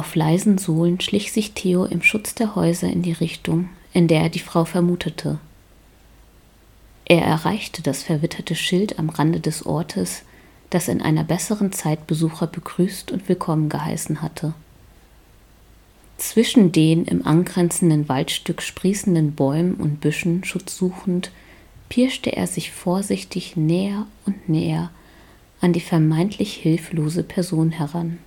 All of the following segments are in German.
Auf leisen Sohlen schlich sich Theo im Schutz der Häuser in die Richtung, in der er die Frau vermutete. Er erreichte das verwitterte Schild am Rande des Ortes, das in einer besseren Zeit Besucher begrüßt und willkommen geheißen hatte. Zwischen den im angrenzenden Waldstück sprießenden Bäumen und Büschen Schutz suchend, pirschte er sich vorsichtig näher und näher an die vermeintlich hilflose Person heran.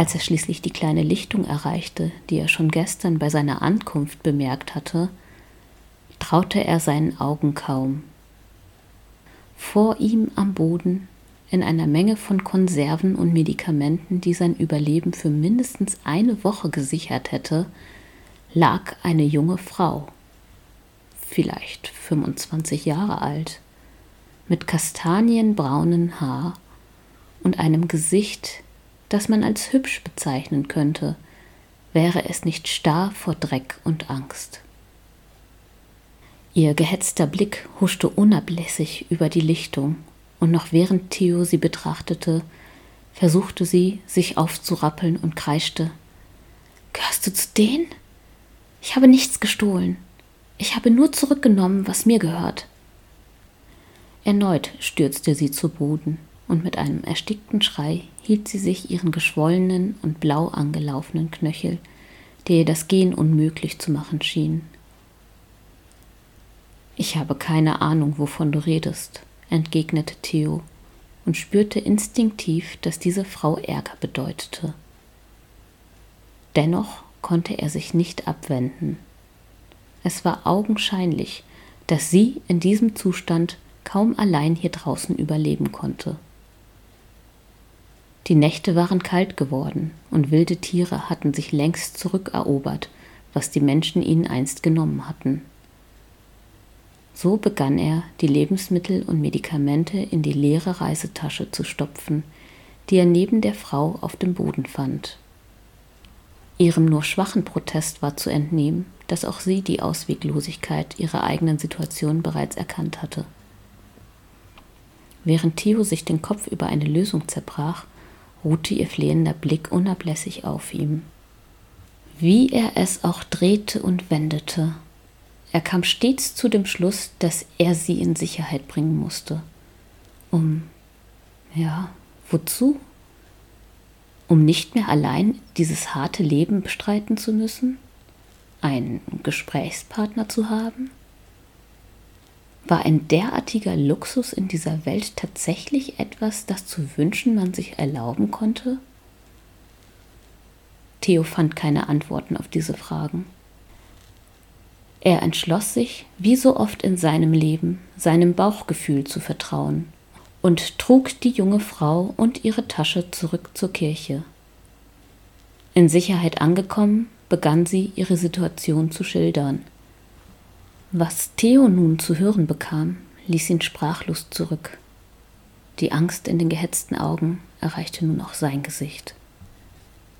Als er schließlich die kleine Lichtung erreichte, die er schon gestern bei seiner Ankunft bemerkt hatte, traute er seinen Augen kaum. Vor ihm am Boden, in einer Menge von Konserven und Medikamenten, die sein Überleben für mindestens eine Woche gesichert hätte, lag eine junge Frau, vielleicht 25 Jahre alt, mit kastanienbraunen Haar und einem Gesicht, das man als hübsch bezeichnen könnte, wäre es nicht starr vor Dreck und Angst. Ihr gehetzter Blick huschte unablässig über die Lichtung, und noch während Theo sie betrachtete, versuchte sie, sich aufzurappeln und kreischte Gehörst du zu denen? Ich habe nichts gestohlen. Ich habe nur zurückgenommen, was mir gehört. Erneut stürzte sie zu Boden, und mit einem erstickten Schrei hielt sie sich ihren geschwollenen und blau angelaufenen Knöchel, der ihr das Gehen unmöglich zu machen schien. Ich habe keine Ahnung, wovon du redest, entgegnete Theo und spürte instinktiv, dass diese Frau Ärger bedeutete. Dennoch konnte er sich nicht abwenden. Es war augenscheinlich, dass sie in diesem Zustand kaum allein hier draußen überleben konnte. Die Nächte waren kalt geworden und wilde Tiere hatten sich längst zurückerobert, was die Menschen ihnen einst genommen hatten. So begann er, die Lebensmittel und Medikamente in die leere Reisetasche zu stopfen, die er neben der Frau auf dem Boden fand. Ihrem nur schwachen Protest war zu entnehmen, dass auch sie die Ausweglosigkeit ihrer eigenen Situation bereits erkannt hatte. Während Theo sich den Kopf über eine Lösung zerbrach, ruhte ihr flehender Blick unablässig auf ihm. Wie er es auch drehte und wendete, er kam stets zu dem Schluss, dass er sie in Sicherheit bringen musste. Um, ja, wozu? Um nicht mehr allein dieses harte Leben bestreiten zu müssen? Einen Gesprächspartner zu haben? War ein derartiger Luxus in dieser Welt tatsächlich etwas, das zu wünschen man sich erlauben konnte? Theo fand keine Antworten auf diese Fragen. Er entschloss sich, wie so oft in seinem Leben, seinem Bauchgefühl zu vertrauen und trug die junge Frau und ihre Tasche zurück zur Kirche. In Sicherheit angekommen, begann sie ihre Situation zu schildern. Was Theo nun zu hören bekam, ließ ihn sprachlos zurück. Die Angst in den gehetzten Augen erreichte nun auch sein Gesicht.